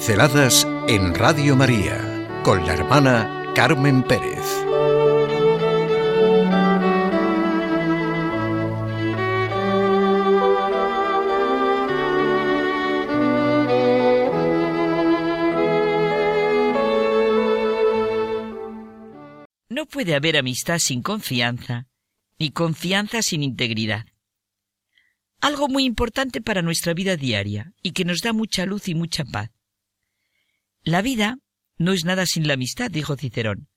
Pinceladas en Radio María con la hermana Carmen Pérez. No puede haber amistad sin confianza, ni confianza sin integridad. Algo muy importante para nuestra vida diaria y que nos da mucha luz y mucha paz. La vida no es nada sin la amistad, dijo Cicerón.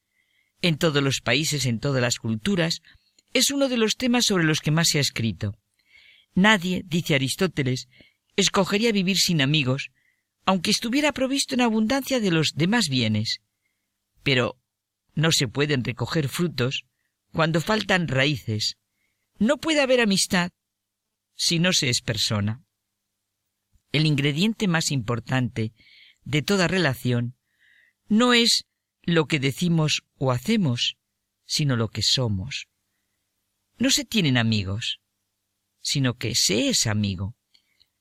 En todos los países, en todas las culturas, es uno de los temas sobre los que más se ha escrito. Nadie, dice Aristóteles, escogería vivir sin amigos, aunque estuviera provisto en abundancia de los demás bienes. Pero no se pueden recoger frutos cuando faltan raíces. No puede haber amistad si no se es persona. El ingrediente más importante de toda relación no es lo que decimos o hacemos, sino lo que somos. No se tienen amigos, sino que se es amigo.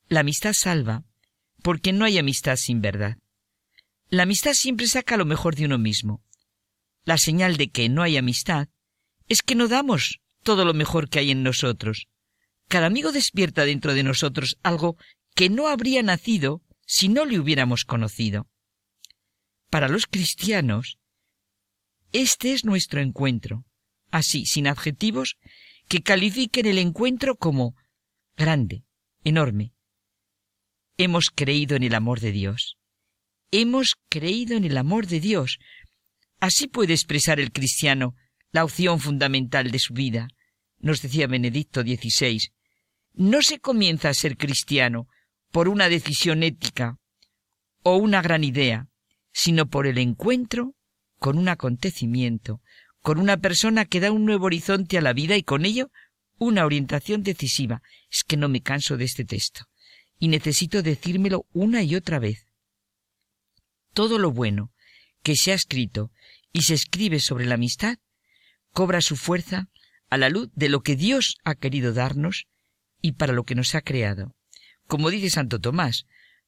La amistad salva, porque no hay amistad sin verdad. La amistad siempre saca lo mejor de uno mismo. La señal de que no hay amistad es que no damos todo lo mejor que hay en nosotros. Cada amigo despierta dentro de nosotros algo que no habría nacido si no le hubiéramos conocido. Para los cristianos, este es nuestro encuentro, así, sin adjetivos, que califiquen el encuentro como grande, enorme. Hemos creído en el amor de Dios. Hemos creído en el amor de Dios. Así puede expresar el cristiano la opción fundamental de su vida. Nos decía Benedicto XVI. No se comienza a ser cristiano por una decisión ética o una gran idea, sino por el encuentro con un acontecimiento, con una persona que da un nuevo horizonte a la vida y con ello una orientación decisiva. Es que no me canso de este texto y necesito decírmelo una y otra vez. Todo lo bueno que se ha escrito y se escribe sobre la amistad cobra su fuerza a la luz de lo que Dios ha querido darnos y para lo que nos ha creado. Como dice Santo Tomás,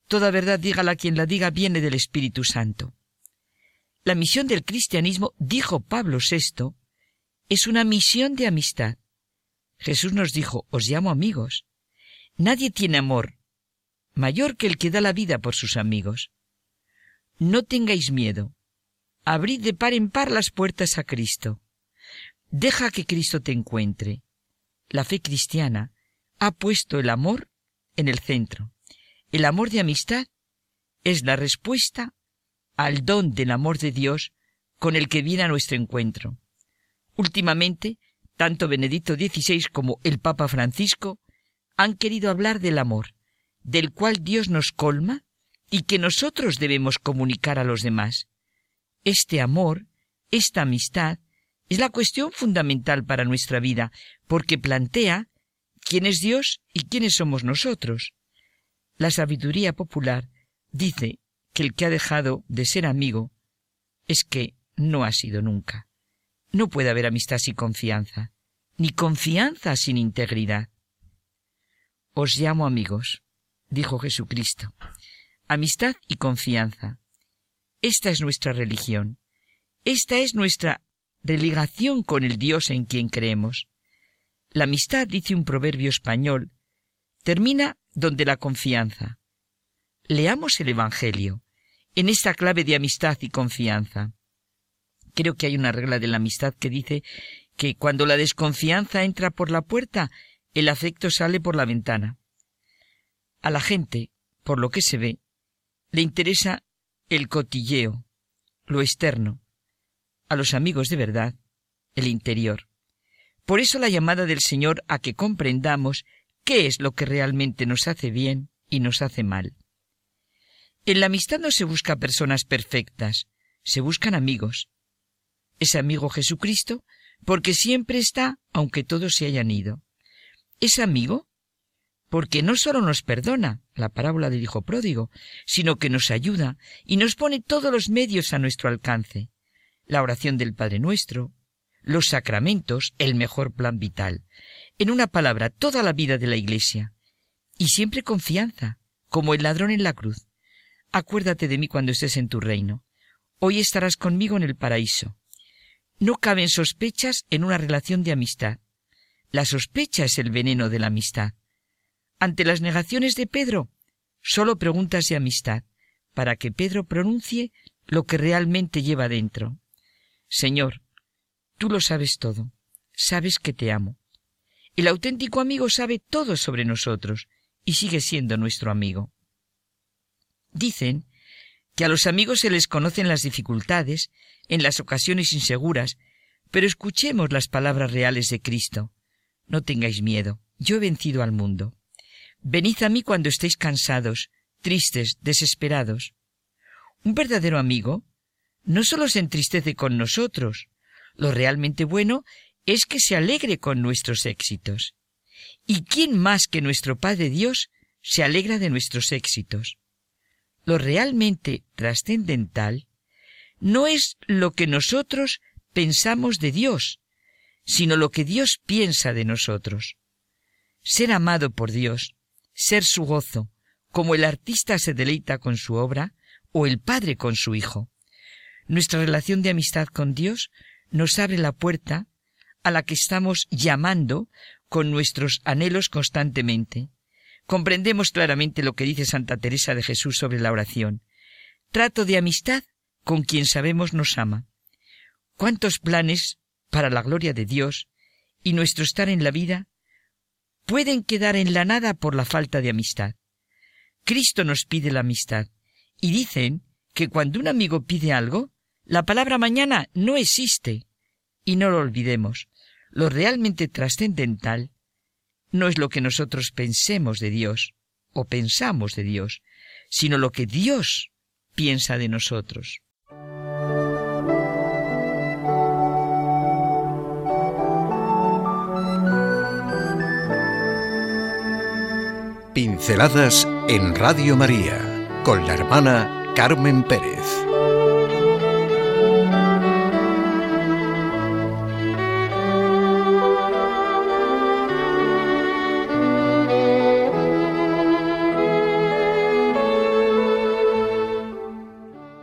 toda verdad dígala quien la diga viene del Espíritu Santo. La misión del cristianismo, dijo Pablo VI, es una misión de amistad. Jesús nos dijo, os llamo amigos. Nadie tiene amor mayor que el que da la vida por sus amigos. No tengáis miedo. Abrid de par en par las puertas a Cristo. Deja que Cristo te encuentre. La fe cristiana ha puesto el amor en el centro. El amor de amistad es la respuesta al don del amor de Dios con el que viene a nuestro encuentro. Últimamente, tanto Benedicto XVI como el Papa Francisco han querido hablar del amor, del cual Dios nos colma y que nosotros debemos comunicar a los demás. Este amor, esta amistad, es la cuestión fundamental para nuestra vida, porque plantea quién es Dios y quiénes somos nosotros. La sabiduría popular dice que el que ha dejado de ser amigo es que no ha sido nunca. No puede haber amistad sin confianza, ni confianza sin integridad. Os llamo amigos, dijo Jesucristo. Amistad y confianza. Esta es nuestra religión. Esta es nuestra religación con el Dios en quien creemos. La amistad, dice un proverbio español, termina donde la confianza. Leamos el Evangelio en esta clave de amistad y confianza. Creo que hay una regla de la amistad que dice que cuando la desconfianza entra por la puerta, el afecto sale por la ventana. A la gente, por lo que se ve, le interesa el cotilleo, lo externo. A los amigos de verdad, el interior. Por eso la llamada del Señor a que comprendamos qué es lo que realmente nos hace bien y nos hace mal. En la amistad no se busca personas perfectas, se buscan amigos. Es amigo Jesucristo porque siempre está aunque todos se hayan ido. Es amigo porque no solo nos perdona, la parábola del Hijo Pródigo, sino que nos ayuda y nos pone todos los medios a nuestro alcance. La oración del Padre Nuestro, los sacramentos, el mejor plan vital. En una palabra, toda la vida de la Iglesia. Y siempre confianza, como el ladrón en la cruz. acuérdate de mí cuando estés en tu reino. Hoy estarás conmigo en el paraíso. No caben sospechas en una relación de amistad. La sospecha es el veneno de la amistad. Ante las negaciones de Pedro, solo preguntas de amistad, para que Pedro pronuncie lo que realmente lleva dentro. Señor, tú lo sabes todo, sabes que te amo. El auténtico amigo sabe todo sobre nosotros y sigue siendo nuestro amigo. Dicen que a los amigos se les conocen las dificultades, en las ocasiones inseguras, pero escuchemos las palabras reales de Cristo. No tengáis miedo, yo he vencido al mundo. Venid a mí cuando estéis cansados, tristes, desesperados. Un verdadero amigo no solo se entristece con nosotros, lo realmente bueno es que se alegre con nuestros éxitos. ¿Y quién más que nuestro Padre Dios se alegra de nuestros éxitos? Lo realmente trascendental no es lo que nosotros pensamos de Dios, sino lo que Dios piensa de nosotros. Ser amado por Dios, ser su gozo, como el artista se deleita con su obra o el padre con su hijo. Nuestra relación de amistad con Dios nos abre la puerta a la que estamos llamando con nuestros anhelos constantemente. Comprendemos claramente lo que dice Santa Teresa de Jesús sobre la oración. Trato de amistad con quien sabemos nos ama. ¿Cuántos planes para la gloria de Dios y nuestro estar en la vida pueden quedar en la nada por la falta de amistad? Cristo nos pide la amistad y dicen que cuando un amigo pide algo, la palabra mañana no existe. Y no lo olvidemos. Lo realmente trascendental no es lo que nosotros pensemos de Dios o pensamos de Dios, sino lo que Dios piensa de nosotros. Pinceladas en Radio María con la hermana Carmen Pérez.